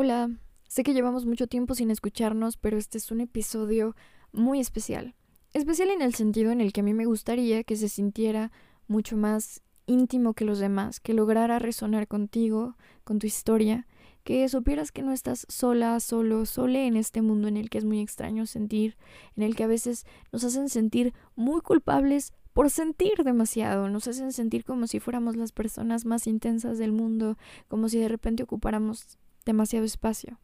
Hola, sé que llevamos mucho tiempo sin escucharnos, pero este es un episodio muy especial. Especial en el sentido en el que a mí me gustaría que se sintiera mucho más íntimo que los demás, que lograra resonar contigo, con tu historia, que supieras que no estás sola, solo, sole en este mundo en el que es muy extraño sentir, en el que a veces nos hacen sentir muy culpables por sentir demasiado, nos hacen sentir como si fuéramos las personas más intensas del mundo, como si de repente ocupáramos demasiado espacio.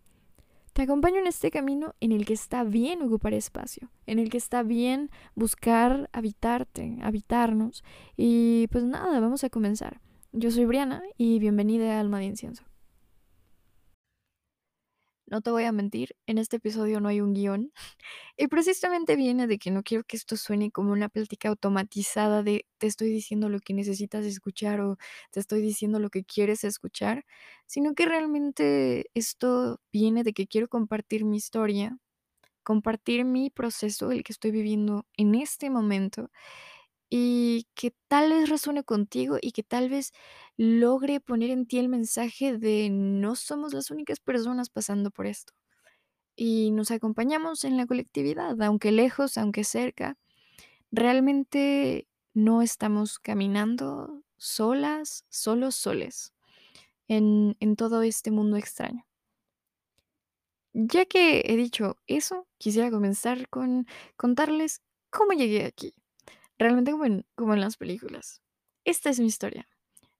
Te acompaño en este camino en el que está bien ocupar espacio, en el que está bien buscar habitarte, habitarnos. Y pues nada, vamos a comenzar. Yo soy Briana y bienvenida a Alma de Incienso. No te voy a mentir, en este episodio no hay un guion. Y precisamente viene de que no quiero que esto suene como una plática automatizada de te estoy diciendo lo que necesitas escuchar o te estoy diciendo lo que quieres escuchar, sino que realmente esto viene de que quiero compartir mi historia, compartir mi proceso, el que estoy viviendo en este momento y que tal vez resuene contigo y que tal vez logre poner en ti el mensaje de no somos las únicas personas pasando por esto. Y nos acompañamos en la colectividad, aunque lejos, aunque cerca, realmente no estamos caminando solas, solos, soles, en, en todo este mundo extraño. Ya que he dicho eso, quisiera comenzar con contarles cómo llegué aquí. Realmente como en, como en las películas. Esta es mi historia.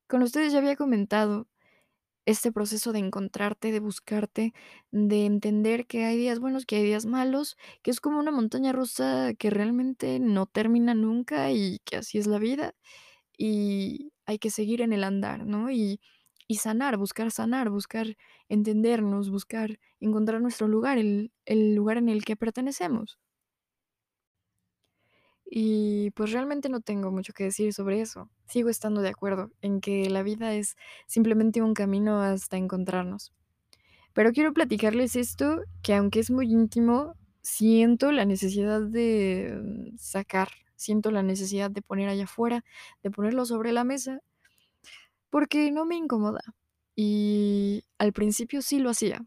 Con ustedes ya había comentado este proceso de encontrarte, de buscarte, de entender que hay días buenos, que hay días malos, que es como una montaña rusa que realmente no termina nunca y que así es la vida y hay que seguir en el andar, ¿no? Y, y sanar, buscar sanar, buscar entendernos, buscar encontrar nuestro lugar, el, el lugar en el que pertenecemos. Y pues realmente no tengo mucho que decir sobre eso. Sigo estando de acuerdo en que la vida es simplemente un camino hasta encontrarnos. Pero quiero platicarles esto que aunque es muy íntimo, siento la necesidad de mm, sacar, siento la necesidad de poner allá afuera, de ponerlo sobre la mesa, porque no me incomoda. Y al principio sí lo hacía.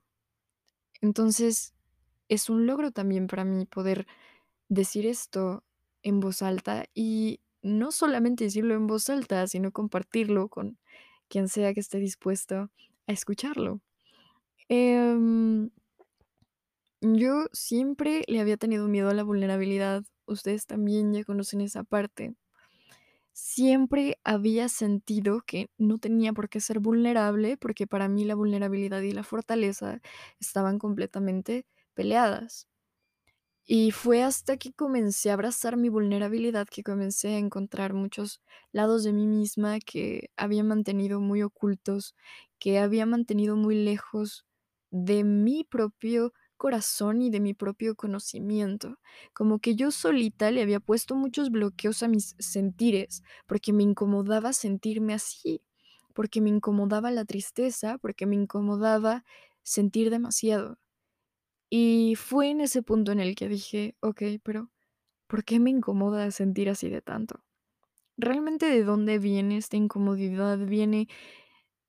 Entonces es un logro también para mí poder decir esto en voz alta y no solamente decirlo en voz alta, sino compartirlo con quien sea que esté dispuesto a escucharlo. Em, yo siempre le había tenido miedo a la vulnerabilidad. Ustedes también ya conocen esa parte. Siempre había sentido que no tenía por qué ser vulnerable, porque para mí la vulnerabilidad y la fortaleza estaban completamente peleadas. Y fue hasta que comencé a abrazar mi vulnerabilidad que comencé a encontrar muchos lados de mí misma que había mantenido muy ocultos, que había mantenido muy lejos de mi propio corazón y de mi propio conocimiento. Como que yo solita le había puesto muchos bloqueos a mis sentires, porque me incomodaba sentirme así, porque me incomodaba la tristeza, porque me incomodaba sentir demasiado. Y fue en ese punto en el que dije, ok, pero ¿por qué me incomoda sentir así de tanto? ¿Realmente de dónde viene esta incomodidad? ¿Viene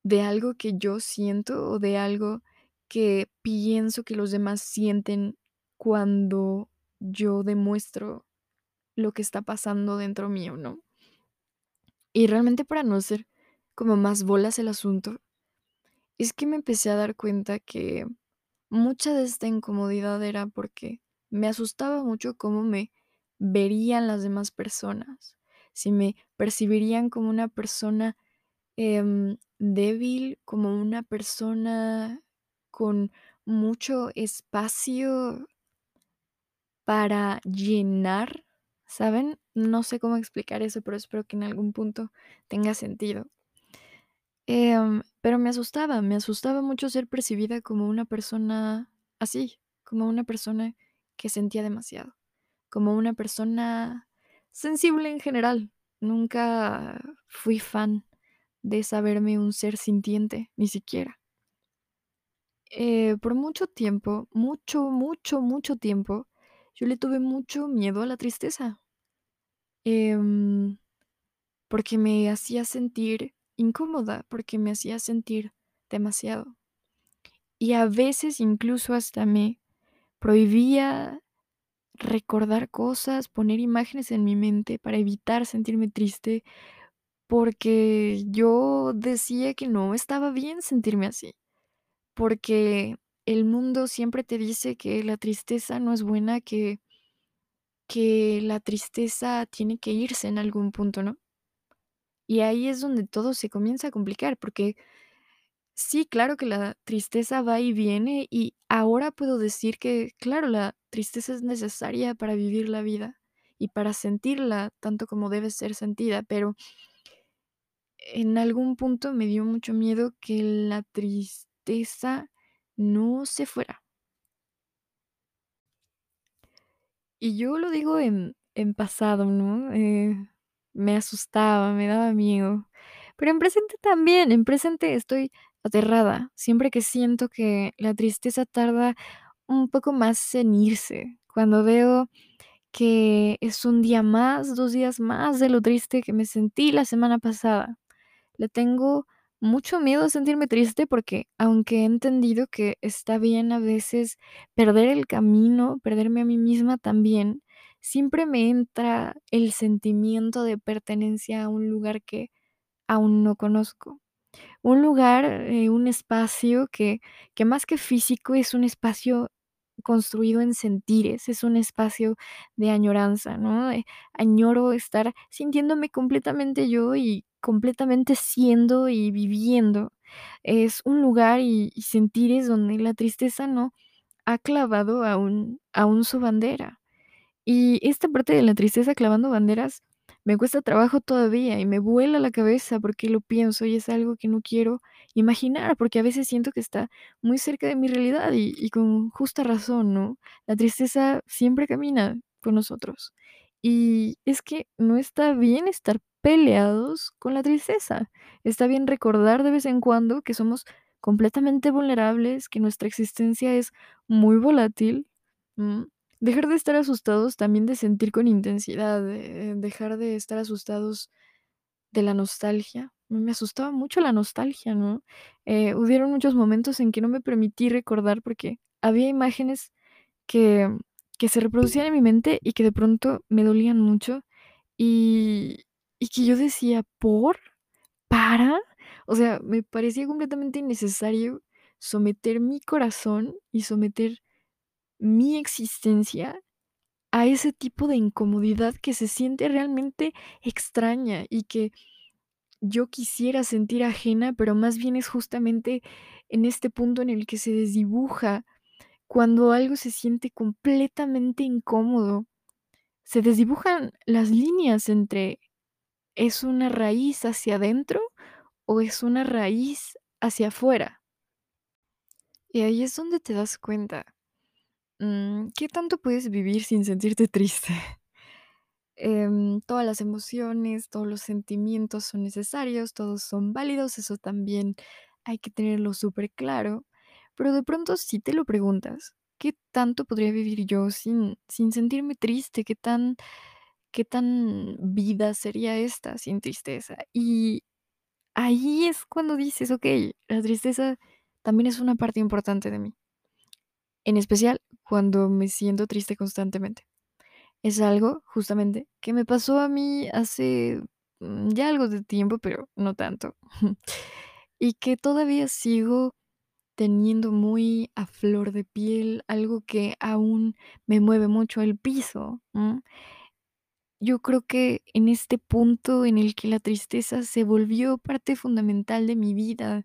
de algo que yo siento o de algo que pienso que los demás sienten cuando yo demuestro lo que está pasando dentro mío, ¿no? Y realmente para no ser como más bolas el asunto, es que me empecé a dar cuenta que Mucha de esta incomodidad era porque me asustaba mucho cómo me verían las demás personas, si me percibirían como una persona em, débil, como una persona con mucho espacio para llenar, ¿saben? No sé cómo explicar eso, pero espero que en algún punto tenga sentido. Em, pero me asustaba, me asustaba mucho ser percibida como una persona así, como una persona que sentía demasiado, como una persona sensible en general. Nunca fui fan de saberme un ser sintiente, ni siquiera. Eh, por mucho tiempo, mucho, mucho, mucho tiempo, yo le tuve mucho miedo a la tristeza. Em, porque me hacía sentir incómoda porque me hacía sentir demasiado. Y a veces incluso hasta me prohibía recordar cosas, poner imágenes en mi mente para evitar sentirme triste, porque yo decía que no estaba bien sentirme así, porque el mundo siempre te dice que la tristeza no es buena, que que la tristeza tiene que irse en algún punto, ¿no? Y ahí es donde todo se comienza a complicar, porque sí, claro que la tristeza va y viene, y ahora puedo decir que, claro, la tristeza es necesaria para vivir la vida y para sentirla tanto como debe ser sentida, pero en algún punto me dio mucho miedo que la tristeza no se fuera. Y yo lo digo en pasado, ¿no? Eh, me asustaba, me daba miedo, pero en presente también, en presente estoy aterrada, siempre que siento que la tristeza tarda un poco más en irse, cuando veo que es un día más, 2 días más de lo triste que me sentí la semana pasada. Le tengo mucho miedo a sentirme triste porque, aunque he entendido que está bien a veces perder el camino, perderme a mí misma también, siempre me entra el sentimiento de pertenencia a un lugar que aún no conozco. Un lugar, eh, un espacio que que más que físico es un espacio construido en sentires, es un espacio de añoranza, ¿no? Eh, añoro estar sintiéndome completamente yo y completamente siendo y viviendo. Es un lugar y y sentires donde la tristeza no ha clavado aún aún su bandera. Y esta parte de la tristeza clavando banderas me cuesta trabajo todavía y me vuela la cabeza porque lo pienso y es algo que no quiero imaginar, porque a veces siento que está muy cerca de mi realidad y con justa razón, ¿no? La tristeza siempre camina con nosotros. Y es que no está bien estar peleados con la tristeza. Está bien recordar de vez en cuando que somos completamente vulnerables, que nuestra existencia es muy volátil. Dejar de estar asustados también de sentir con intensidad, eh, dejar de estar asustados de la nostalgia. Me asustaba mucho la nostalgia, ¿no? Eh, hubieron muchos momentos en que no me permití recordar porque había imágenes que que se reproducían en mi mente y que de pronto me dolían mucho, y y que yo decía: "¿Por? ¿Para?". O sea, me parecía completamente innecesario someter mi corazón y someter mi existencia a ese tipo de incomodidad que se siente realmente extraña y que yo quisiera sentir ajena, pero más bien es justamente en este punto en el que se desdibuja cuando algo se siente completamente incómodo. Se desdibujan las líneas entre, ¿es una raíz hacia adentro o es una raíz hacia afuera? Y ahí es donde te das cuenta, mm, ¿qué tanto puedes vivir sin sentirte triste? Em, todas las emociones, todos los sentimientos son necesarios, todos son válidos, eso también hay que tenerlo súper claro. Pero de pronto si te lo preguntas, ¿qué tanto podría vivir yo sin sin sentirme triste? ¿Qué tan qué tan vida sería esta sin tristeza? Y ahí es cuando dices: "Okey, la tristeza también es una parte importante de mí". En especial cuando me siento triste constantemente. Es algo, justamente, que me pasó a mí hace, mm, ya algo de tiempo, pero no tanto. Y que todavía sigo teniendo muy a flor de piel, algo que aún me mueve mucho el piso. Yo creo que en este punto en el que la tristeza se volvió parte fundamental de mi vida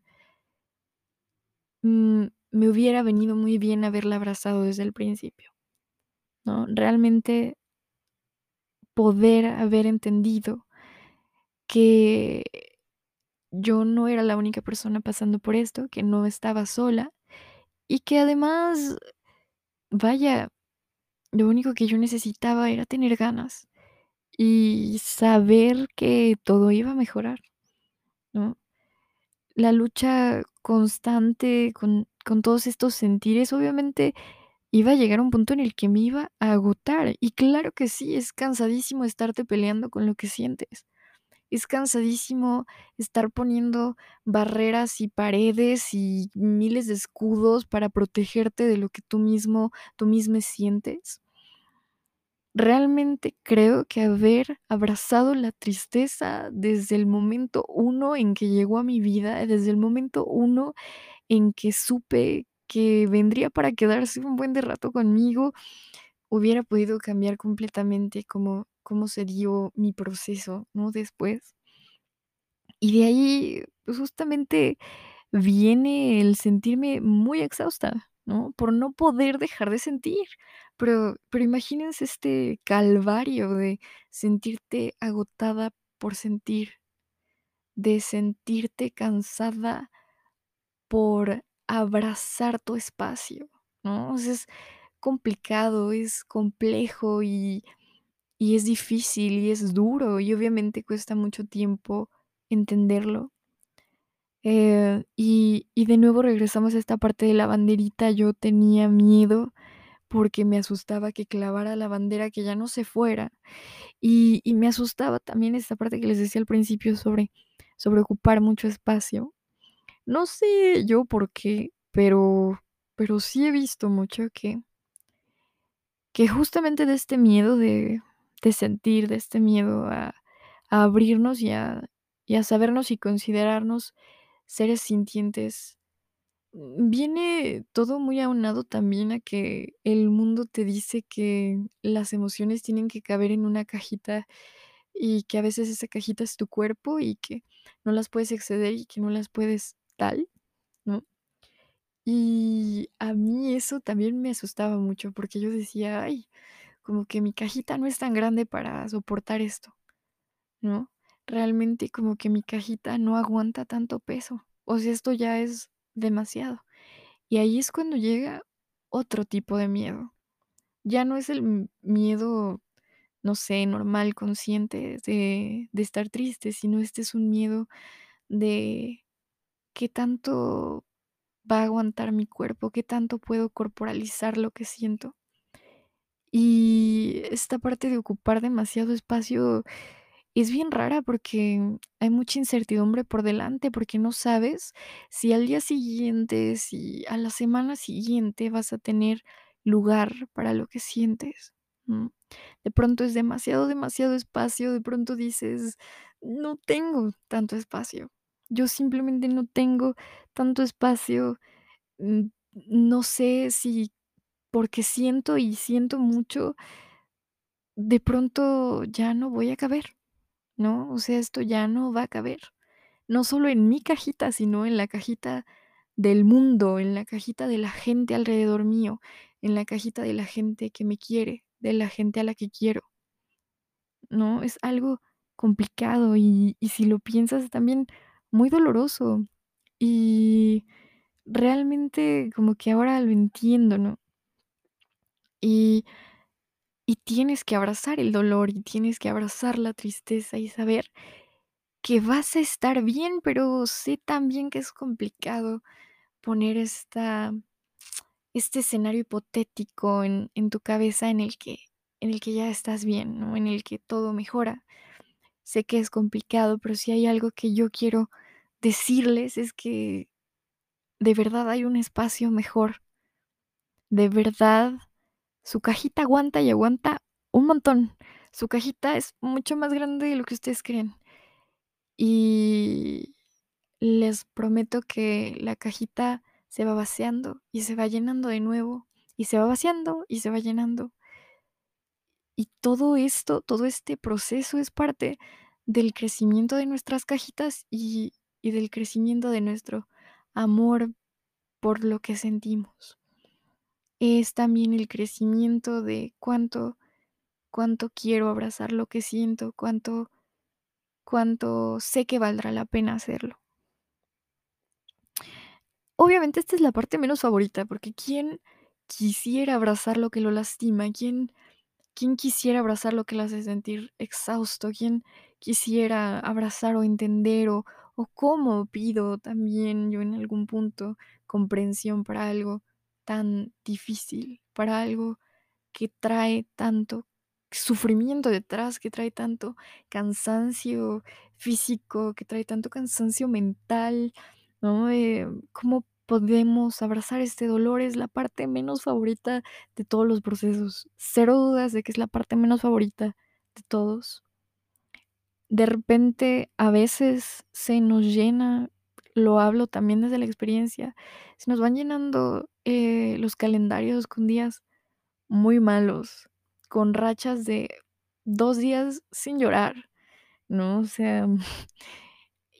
mm, me hubiera venido muy bien haberla abrazado desde el principio, ¿no? Realmente poder haber entendido que yo no era la única persona pasando por esto, que no estaba sola y que además, vaya, lo único que yo necesitaba era tener ganas y saber que todo iba a mejorar, ¿no? La lucha constante con con todos estos sentires, obviamente, iba a llegar a un punto en el que me iba a agotar. Y claro que sí, es cansadísimo estarte peleando con lo que sientes. es cansadísimo estar poniendo barreras y paredes y miles de escudos para protegerte de lo que tú mismo tú misma sientes. Realmente creo que haber abrazado la tristeza desde el momento 1 en que llegó a mi vida, desde el momento 1 en que supe que vendría para quedarse un buen de rato conmigo, hubiera podido cambiar completamente cómo cómo se dio mi proceso, ¿no?, después. Y de ahí, pues, justamente viene el sentirme muy exhausta, ¿no?, por no poder dejar de sentir. Pero pero imagínense este calvario de sentirte agotada por sentir, de sentirte cansada por abrazar tu espacio, ¿no? Es complicado, es complejo y y es difícil y es duro, y obviamente cuesta mucho tiempo entenderlo. Eh, y y de nuevo regresamos a esta parte de la banderita, yo tenía miedo porque me asustaba que clavara la bandera, que ya no se fuera. Y me asustaba también esta parte que les decía al principio sobre sobre ocupar mucho espacio. No sé yo por qué, pero pero sí he visto mucho que justamente de este miedo de sentir, de este miedo a abrirnos y a sabernos y considerarnos seres sintientes, viene todo muy aunado también a que el mundo te dice que las emociones tienen que caber en una cajita, y que a veces esa cajita es tu cuerpo, y que no las puedes exceder, y que no las puedes tal, ¿no? Y a mí eso también me asustaba mucho, porque yo decía: "Ay, como que mi cajita no es tan grande para soportar esto", ¿no? Realmente como que mi cajita no aguanta tanto peso, o sea, esto ya es demasiado. Y ahí es cuando llega otro tipo de miedo. Ya no es el miedo, no sé, normal, consciente de de estar triste, sino este es un miedo de ¿qué tanto va a aguantar mi cuerpo? ¿Qué tanto puedo corporalizar lo que siento? Y esta parte de ocupar demasiado espacio es bien rara, porque hay mucha incertidumbre por delante, porque no sabes si al día siguiente, si a la semana siguiente vas a tener lugar para lo que sientes. De pronto es demasiado, demasiado espacio, de pronto dices: "No tengo tanto espacio". Yo simplemente no tengo tanto espacio, mm, no sé si porque siento y siento mucho de pronto ya no voy a caber, ¿no? O sea, esto ya no va a caber. No solo en mi cajita, sino en la cajita del mundo, en la cajita de la gente alrededor mío, en la cajita de la gente que me quiere, de la gente a la que quiero. ¿No? Es algo complicado y y si lo piensas también muy doloroso. Y realmente como que ahora lo entiendo, ¿no? Y y tienes que abrazar el dolor, y tienes que abrazar la tristeza y saber que vas a estar bien, pero sé también que es complicado poner esta este escenario hipotético en en tu cabeza en el que en el que ya estás bien, ¿no? En el que todo mejora. Sé que es complicado, pero si hay algo que yo quiero decirles es que de verdad hay un espacio mejor. De verdad, su cajita aguanta y aguanta un montón. Su cajita es mucho más grande de lo que ustedes creen. Y les prometo que la cajita se va vaciando y se va llenando de nuevo, y se va vaciando y se va llenando. Y todo esto, todo este proceso es parte del crecimiento de nuestras cajitas y y del crecimiento de nuestro amor por lo que sentimos. Es también el crecimiento de cuánto cuánto quiero abrazar lo que siento, cuánto cuánto sé que valdrá la pena hacerlo. Obviamente, esta es la parte menos favorita, porque ¿quién quisiera abrazar lo que lo lastima? ¿Quién quién quisiera abrazar lo que lo hace sentir exhausto? ¿Quién quisiera abrazar o entender o o cómo pido también yo en algún punto comprensión para algo tan difícil, para algo que trae tanto sufrimiento detrás, que trae tanto cansancio físico, que trae tanto cansancio mental, ¿no? Eh, ¿cómo podemos abrazar este dolor? Es la parte menos favorita de todos los procesos. Cero dudas de que es la parte menos favorita de todos. De repente, a veces se nos llena, lo hablo también desde la experiencia, se nos van llenando, eh, los calendarios con días muy malos, con rachas de 2 días sin llorar, ¿no? O sea,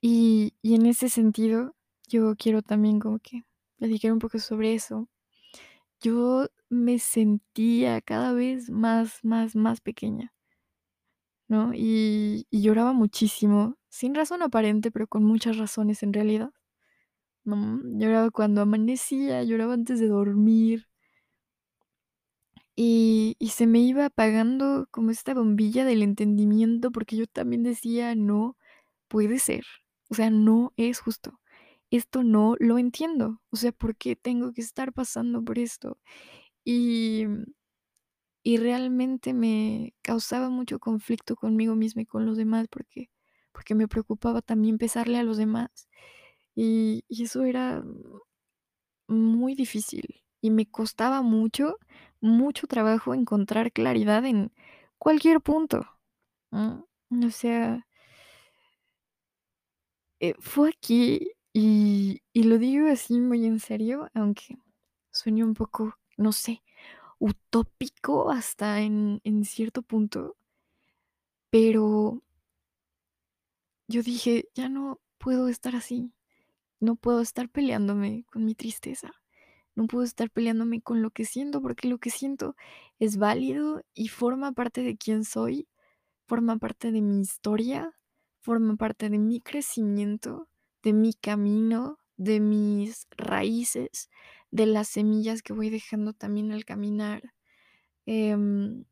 y y en ese sentido, yo quiero también como que platicar un poco sobre eso. Yo me sentía cada vez más, más, más pequeña. ¿No? Y y lloraba muchísimo, sin razón aparente, pero con muchas razones en realidad, ¿no? Lloraba cuando amanecía, lloraba antes de dormir. Y y se me iba apagando como esta bombilla del entendimiento, porque yo también decía: "No puede ser, o sea, no es justo. Esto no lo entiendo, o sea, ¿por qué tengo que estar pasando por esto?". Y y realmente me causaba mucho conflicto conmigo misma y con los demás, porque porque me preocupaba también pesarle a los demás. Y eso era muy difícil, y me costaba mucho, mucho trabajo encontrar claridad en cualquier punto, ¿no? O sea eh, fue aquí, y y lo digo así muy en serio, aunque suene un poco, no sé, utópico hasta en cierto punto pero yo dije: "Ya no puedo estar así, no puedo estar peleándome con mi tristeza, no puedo estar peleándome con lo que siento, porque lo que siento es válido y forma parte de quién soy, forma parte de mi historia, forma parte de mi crecimiento, de mi camino, de mis raíces, de las semillas que voy dejando también al caminar". Em,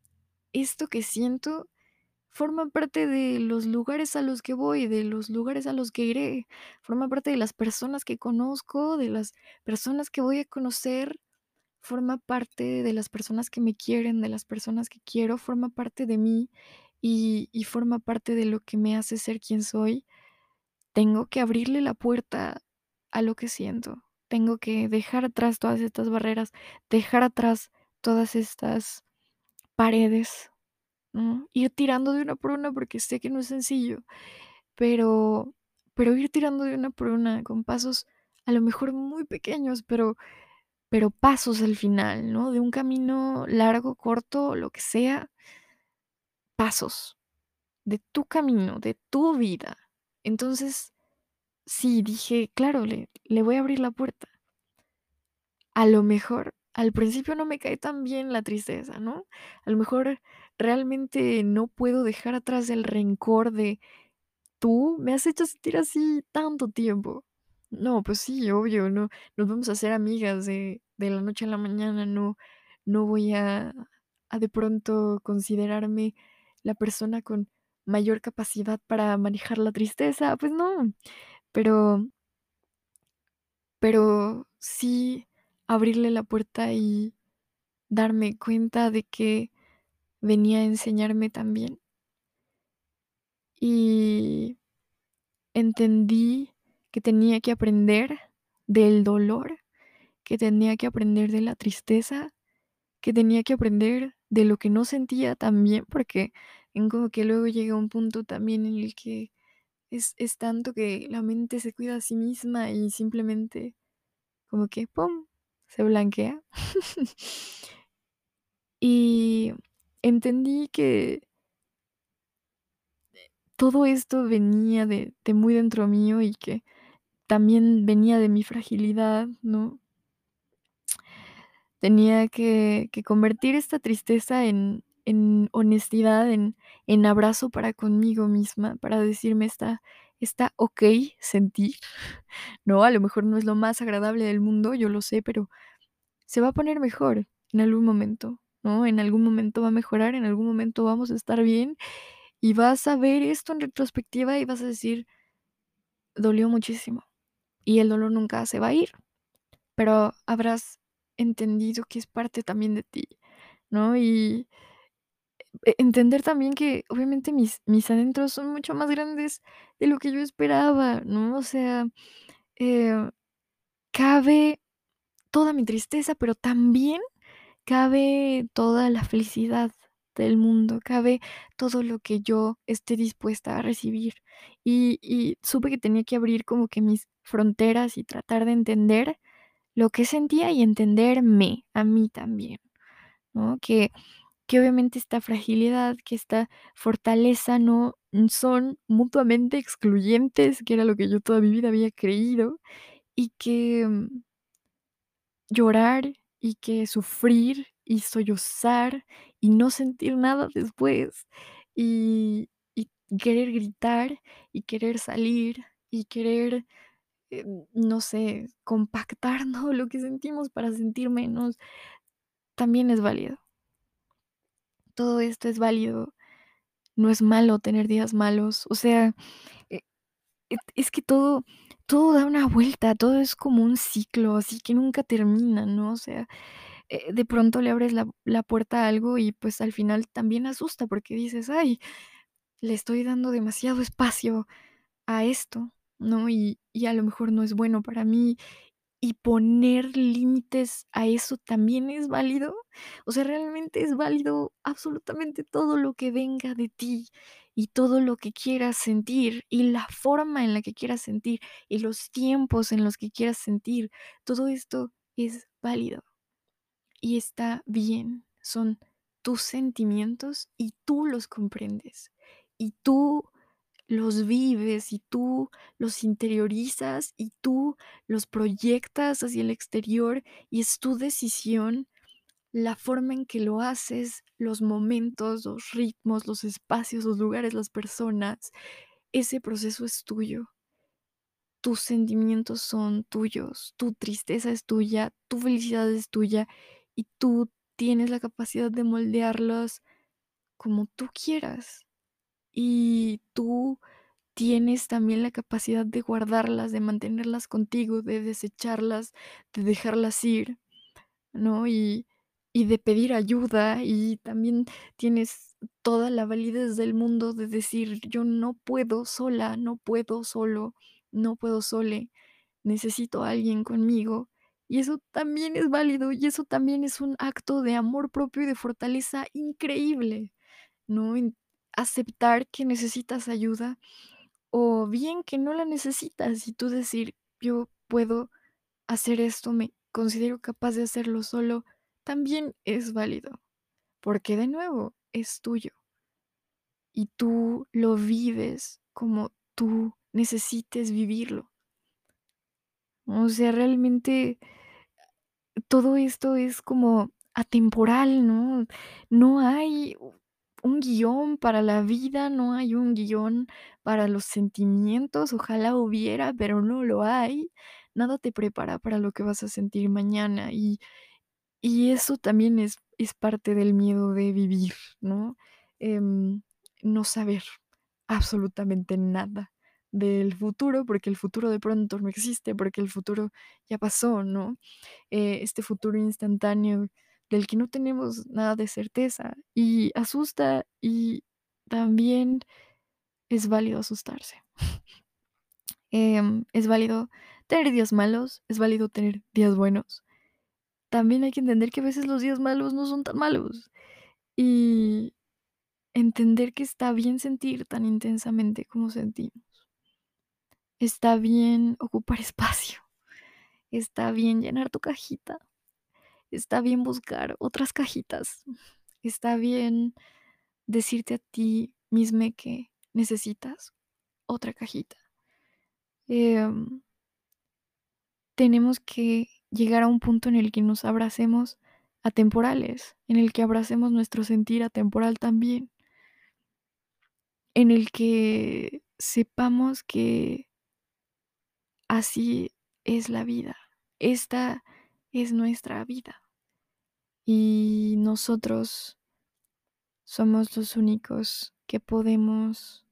esto que siento forma parte de los lugares a los que voy, de los lugares a los que iré, forma parte de las personas que conozco, de las personas que voy a conocer, forma parte de las personas que me quieren, de las personas que quiero, forma parte de mí, y y forma parte de lo que me hace ser quien soy. Tengo que abrirle la puerta a lo que siento, tengo que dejar atrás todas estas barreras, dejar atrás todas estas paredes. Ir tirando de una por una, porque sé que no es sencillo, pero pero ir tirando de una por una con pasos, a lo mejor muy pequeños, pero pero pasos al final, ¿no? De un camino largo, corto, lo que sea pasos de tu camino, de tu vida. Entonces, sí, dije: "Claro, le le voy a abrir la puerta". A lo mejor, al principio no me cae tan bien la tristeza, ¿no? A lo mejor realmente no puedo dejar atrás el rencor de: "Tú me has hecho sentir así tanto tiempo". No, pues sí, obvio, no nos vamos a hacer amigas de de la noche a la mañana, no no voy a a de pronto considerarme la persona con mayor capacidad para manejar la tristeza, pues no, pero pero sí abrirle la puerta y darme cuenta de que venía a enseñarme también. Y entendí que tenía que aprender del dolor, que tenía que aprender de la tristeza, que tenía que aprender de lo que no sentía también, porque en como que luego llega un punto también en el que es es tanto que la mente se cuida a sí misma y simplemente como que, pum, se blanquea. Y entendí que todo esto venía de de muy dentro mío y que también venía de mi fragilidad, ¿no? Tenía que que convertir esta tristeza en en honestidad, en en abrazo para conmigo misma, para decirme: "Está está okey sentir", ¿no? A lo mejor no es lo más agradable del mundo, yo lo sé, pero se va a poner mejor en algún momento, ¿no? En algún momento va a mejorar, en algún momento vamos a estar bien, y vas a ver esto en retrospectiva y vas a decir dolió muchísimo, y el dolor nunca se va a ir, pero habrás entendido que es parte también de ti, ¿no? Y entender también que, obviamente, mis mis adentros son mucho más grandes de lo que yo esperaba, ¿no? O sea, eh, cabe toda mi tristeza, pero también cabe toda la felicidad del mundo, cabe todo lo que yo esté dispuesta a recibir. Y y supe que tenía que abrir como que mis fronteras y tratar de entender lo que sentía y entenderme a mí también, ¿no? Que que obviamente esta fragilidad, que esta fortaleza no son mutuamente excluyentes, que era lo que yo toda mi vida había creído, y que mm llorar y que sufrir y sollozar y no sentir nada después, y querer gritar y querer salir y querer, eh, no sé, compactar, ¿no?, lo que sentimos para sentir menos, también es válido. Todo esto es válido, no es malo tener días malos, o sea, eh, et es que todo todo da una vuelta, todo es como un ciclo, así que nunca termina, ¿no? O sea, eh, de pronto le abres la la puerta a algo y, pues, al final también asusta, porque dices: "Ay, le estoy dando demasiado espacio a esto", ¿no? Y y a lo mejor no es bueno para mí, y poner límites a eso también es válido. O sea, realmente es válido absolutamente todo lo que venga de ti, y todo lo que quieras sentir, y la forma en la que quieras sentir, y los tiempos en los que quieras sentir, todo esto es válido. Y está bien, son tus sentimientos y tú los comprendes, y tú los vives, y tú los interiorizas, y tú los proyectas hacia el exterior, y es tu decisión la forma en que lo haces, los momentos, los ritmos, los espacios, los lugares, las personas, ese proceso es tuyo. Tus sentimientos son tuyos, tu tristeza es tuya, tu felicidad es tuya, y tú tienes la capacidad de moldearlos como tú quieras. Y tú tienes también la capacidad de guardarlas, de mantenerlas contigo, de desecharlas, de dejarlas ir, ¿no? Y y de pedir ayuda, y también tienes toda la validez del mundo de decir: "Yo no puedo sola, no puedo solo, no puedo sole, necesito a alguien conmigo", y eso también es válido, y eso también es un acto de amor propio y de fortaleza increíble, ¿no? Aceptar que necesitas ayuda, o bien que no la necesitas, y tú decir: "Yo puedo hacer esto, me considero capaz de hacerlo solo", también es válido, porque de nuevo, es tuyo. Y tú lo vives como tú necesites vivirlo. O sea, realmente todo esto es como atemporal, ¿no? No hay un guion para la vida, no hay un guion para los sentimientos, ojalá hubiera, pero no lo hay. Nada te prepara para lo que vas a sentir mañana, y y eso también es es parte del miedo de vivir, ¿no? Em, no saber absolutamente nada del futuro, porque el futuro de pronto no existe, porque el futuro ya pasó, ¿no? Eh, este futuro instantáneo del que no tenemos nada de certeza, y asusta, y también es válido asustarse. Em, es válido tener días malos, es válido tener días buenos. También hay que entender que a veces los días malos no son tan malos, y entender que está bien sentir tan intensamente como sentimos. Está bien ocupar espacio, está bien llenar tu cajita, está bien buscar otras cajitas, está bien decirte a ti misme que necesitas otra cajita. Em tenemos que llegar a un punto en el que nos abracemos atemporales, en el que abracemos nuestro sentir atemporal también. En el que sepamos que así es la vida, esta es nuestra vida. Y nosotros somos los únicos que podemos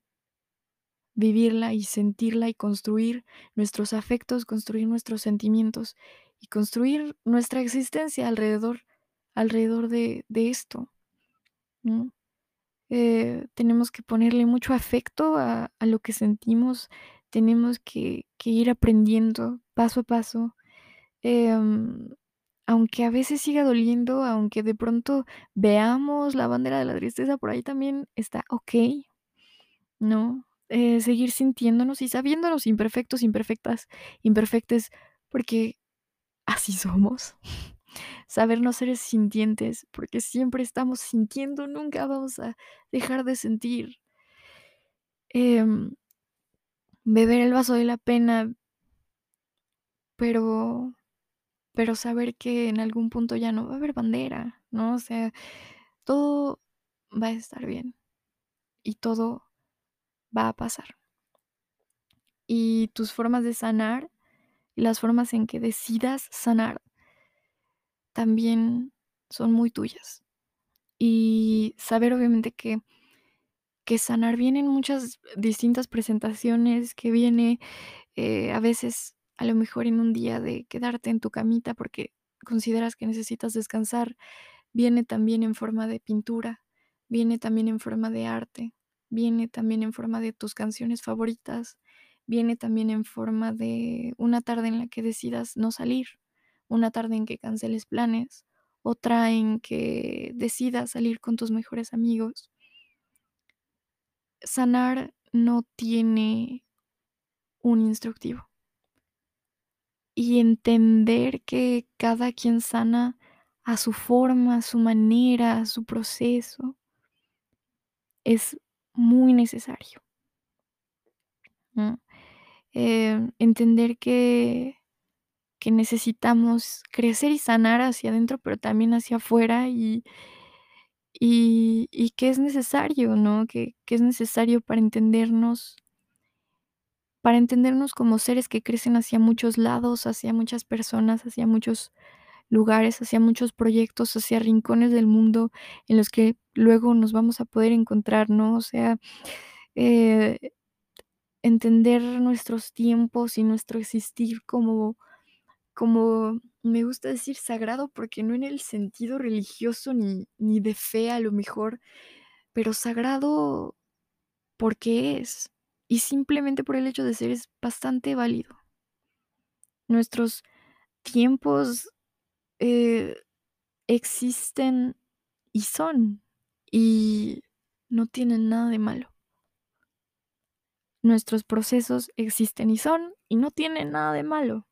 vivirla y sentirla y construir nuestros afectos, construir nuestros sentimientos y construir nuestra existencia alrededor alrededor de de esto, eh, tenemos que ponerle mucho afecto a a lo que sentimos, tenemos que que ir aprendiendo paso a paso, em, aunque a veces siga doliendo, aunque de pronto veamos la bandera de la tristeza por ahí también está okey, ¿no? Eh, seguir sintiéndonos y sabiéndonos imperfectos, imperfectas, imperfectes, porque así somos. Sabernos seres sintientes, porque siempre estamos sintiendo, nunca vamos a dejar de sentir. Em, beber el vaso de la pena pero pero saber que en algún punto ya no va a haber bandera, ¿no? O sea, todo va a estar bien y todo va a pasar. Y tus formas de sanar, las formas en que decidas sanar también son muy tuyas. Y saber, obviamente, que que sanar viene en muchas distintas presentaciones, que viene, eh, a veces, a lo mejor en un día de quedarte en tu camita porque consideras que necesitas descansar, viene también en forma de pintura, viene también en forma de arte, viene también en forma de tus canciones favoritas, viene también en forma de una tarde en la que decidas no salir, una tarde en que canceles planes, otra en que decidas salir con tus mejores amigos. Sanar no tiene un instructivo. Y entender que cada quien sana a su forma, a su manera, a su proceso es muy necesario. Em, entender que que necesitamos crecer y sanar hacia adentro, pero también hacia afuera, y y y que es necesario, ¿no? Que que es necesario para entendernos para entendernos como seres que crecen hacia muchos lados, hacia muchas personas, hacia muchos lugares, hacia muchos proyectos, hacia rincones del mundo en los que luego nos vamos a poder encontrar, ¿no? O sea, eh, entender nuestros tiempos y nuestro existir como como me gusta decir sagrado, porque no en el sentido religioso ni ni de fe a lo mejor, pero sagrado porque es, y simplemente por el hecho de ser es bastante válido. Nuestros tiempos, eh, existen y son, y no tienen nada de malo. Nuestros procesos existen y son, y no tienen nada de malo.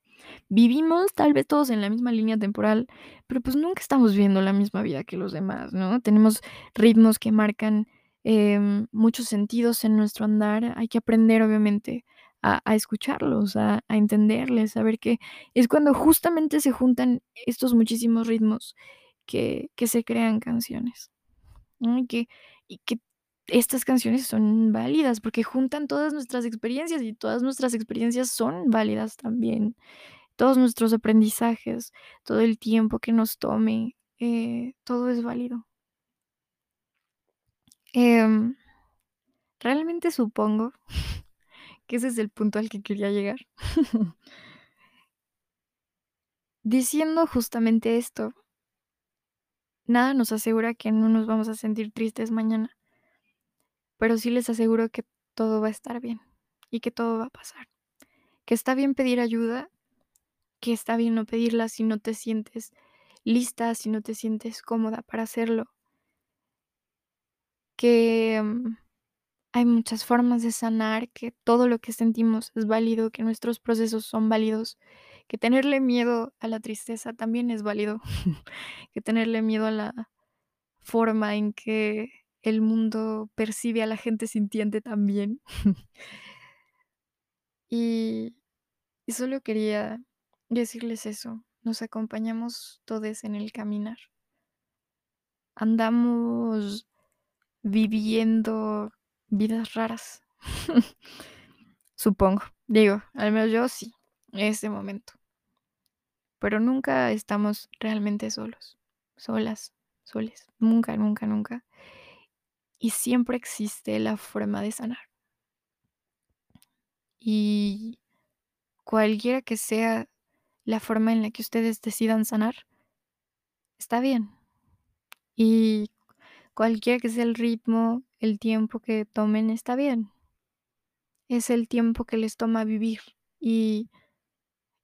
Vivimos tal vez todos en la misma línea temporal, pero, pues, nunca estamos viviendo la misma vida que los demás, ¿no? Tenemos ritmos que marcan, em, muchos sentidos en nuestro andar. Hay que aprender, obviamente, a a escucharlos, a a entenderles, saber que es cuando justamente se juntan estos muchísimos ritmos que se crean canciones. Y que y que estas canciones son válidas, porque juntan todas nuestras experiencias, y todas nuestras experiencias son válidas también. Todos nuestros aprendizajes, todo el tiempo que nos tome, eh, todo es válido. Em, realmente supongo que ese es el punto al que quería llegar. Diciendo justamente esto nada nos asegura que no nos vamos a sentir tristes mañana. Pero sí les aseguro que todo va a estar bien, y que todo va a pasar. Que está bien pedir ayuda, que está bien no pedirla si no te sientes lista, si no te sientes cómoda para hacerlo. Que, mm, hay muchas formas de sanar, que todo lo que sentimos es válido, que nuestros procesos son válidos, que tenerle miedo a la tristeza también es válido, que tenerle miedo a la forma en que el mundo percibe a la gente sintiente también. Y y solo quería decirles eso, nos acompañamos todes en el caminar. Andamos viviendo vidas raras. Supongo, digo, al menos yo sí, en este momento. Pero nunca estamos realmente solos, solas, soles, nunca, nunca, nunca. Y siempre existe la forma de sanar. Y cualquiera que sea la forma en la que ustedes decidan sanar está bien. Y cualquiera que sea el ritmo, el tiempo que tomen está bien. Es el tiempo que les toma vivir y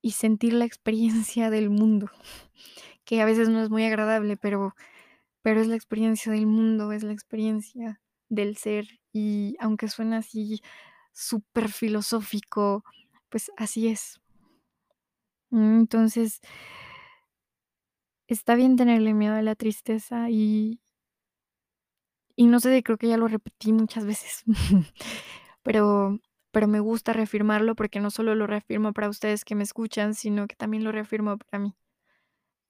y sentir la experiencia del mundo, que a veces no es muy agradable, pero pero es la experiencia del mundo, es la experiencia del ser, y aunque suene así superfilosófico, pues así es. Mm, entonces está bien tenerle miedo a la tristeza y y no sé, creo que ya lo repetí muchas veces, pero pero me gusta reafirmarlo porque no solo lo reafirmo para ustedes que me escuchan, sino que también lo reafirmo para mí.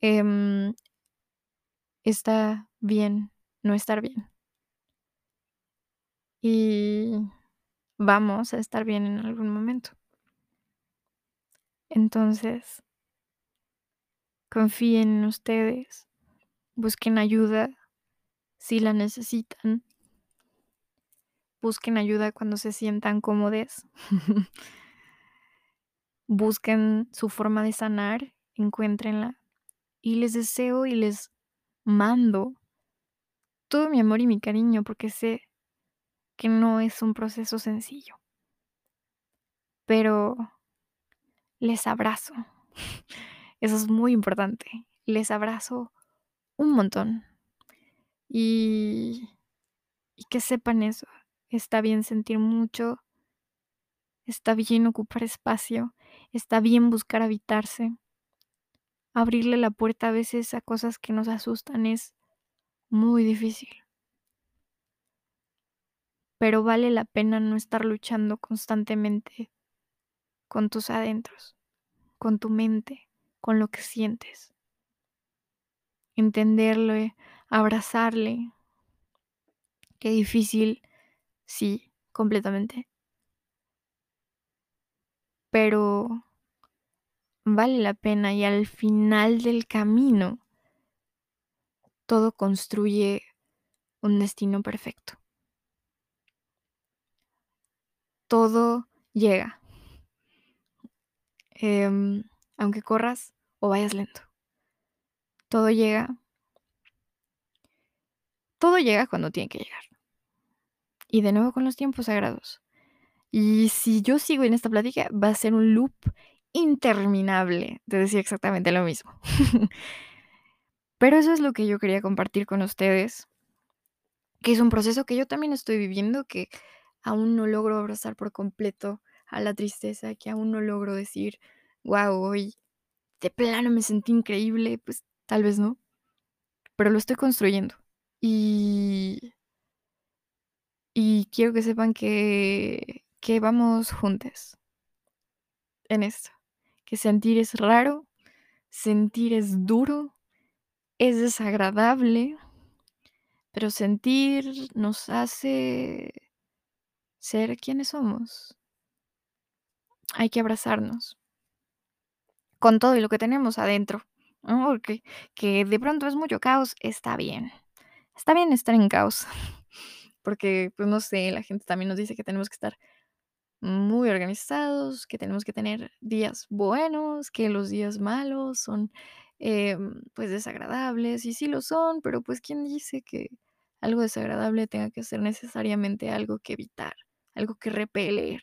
Em está bien no estar bien. Y vamos a estar bien en algún momento. Entonces confíen en ustedes, busquen ayuda si la necesitan. Busquen ayuda cuando se sientan cómodes. Busquen su forma de sanar, encuéntrenla. Y les deseo y les mando todo mi amor y mi cariño, porque sé que no es un proceso sencillo. Pero les abrazo. Eso es muy importante. Les abrazo un montón. Y y que sepan eso. Está bien sentir mucho. Está bien ocupar espacio. Está bien buscar habitarse. Abrirle la puerta a veces a cosas que nos asustan es muy difícil. Pero vale la pena no estar luchando constantemente con tus adentros, con tu mente, con lo que sientes. Entenderle, abrazarle. Qué difícil, sí, completamente. Pero vale la pena y al final del camino todo construye un destino perfecto. Todo llega. Em, aunque corras o vayas lento. Todo llega. Todo llega cuando tiene que llegar. Y de nuevo con los tiempos sagrados. Y si yo sigo en esta plática, va a ser un loop interminable de decir exactamente lo mismo. Pero eso es lo que yo quería compartir con ustedes, que es un proceso que yo también estoy viviendo, que aún no logro abrazar por completo a la tristeza, que aún no logro decir, guau, hoy de plano me sentí increíble, pues tal vez no, pero lo estoy construyendo. Y y quiero que sepan que que vamos juntas en esto, que sentir es raro, sentir es duro, es desagradable, pero sentir nos hace ser quienes somos. Hay que abrazarnos. Con todo y lo que tenemos adentro. Porque que de pronto es mucho caos, está bien. Está bien estar en caos, porque, pues, no sé, la gente también nos dice que tenemos que estar muy organizados, que tenemos que tener días buenos, que los días malos son, em, pues, desagradables, y sí lo son, pero, pues, ¿quién dice que algo desagradable tenga que ser necesariamente algo que evitar, algo que repeler?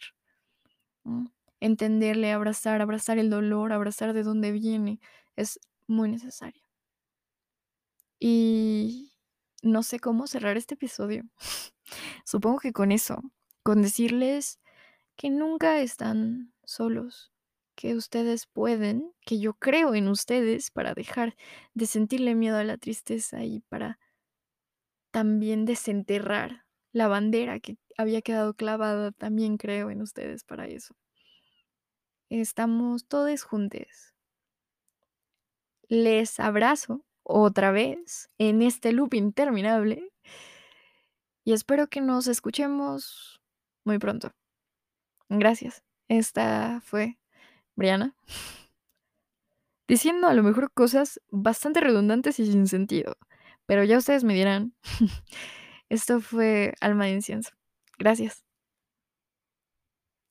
Entenderle, abrazar, abrazar el dolor, abrazar de dónde viene, es muy necesario. Y no sé cómo cerrar este episodio. Supongo que con eso, con decirles que nunca están solos, que ustedes pueden, que yo creo en ustedes para dejar de sentirle miedo a la tristeza y para también desenterrar la bandera que había quedado clavada, también creo en ustedes para eso. Estamos todos juntos. Les abrazo otra vez en este loop interminable. Y espero que nos escuchemos muy pronto. Gracias. Esta fue Briana. Diciendo a lo mejor cosas bastante redundantes y sin sentido. Pero ya ustedes me dirán. Esto fue Alma de Incienso. Gracias.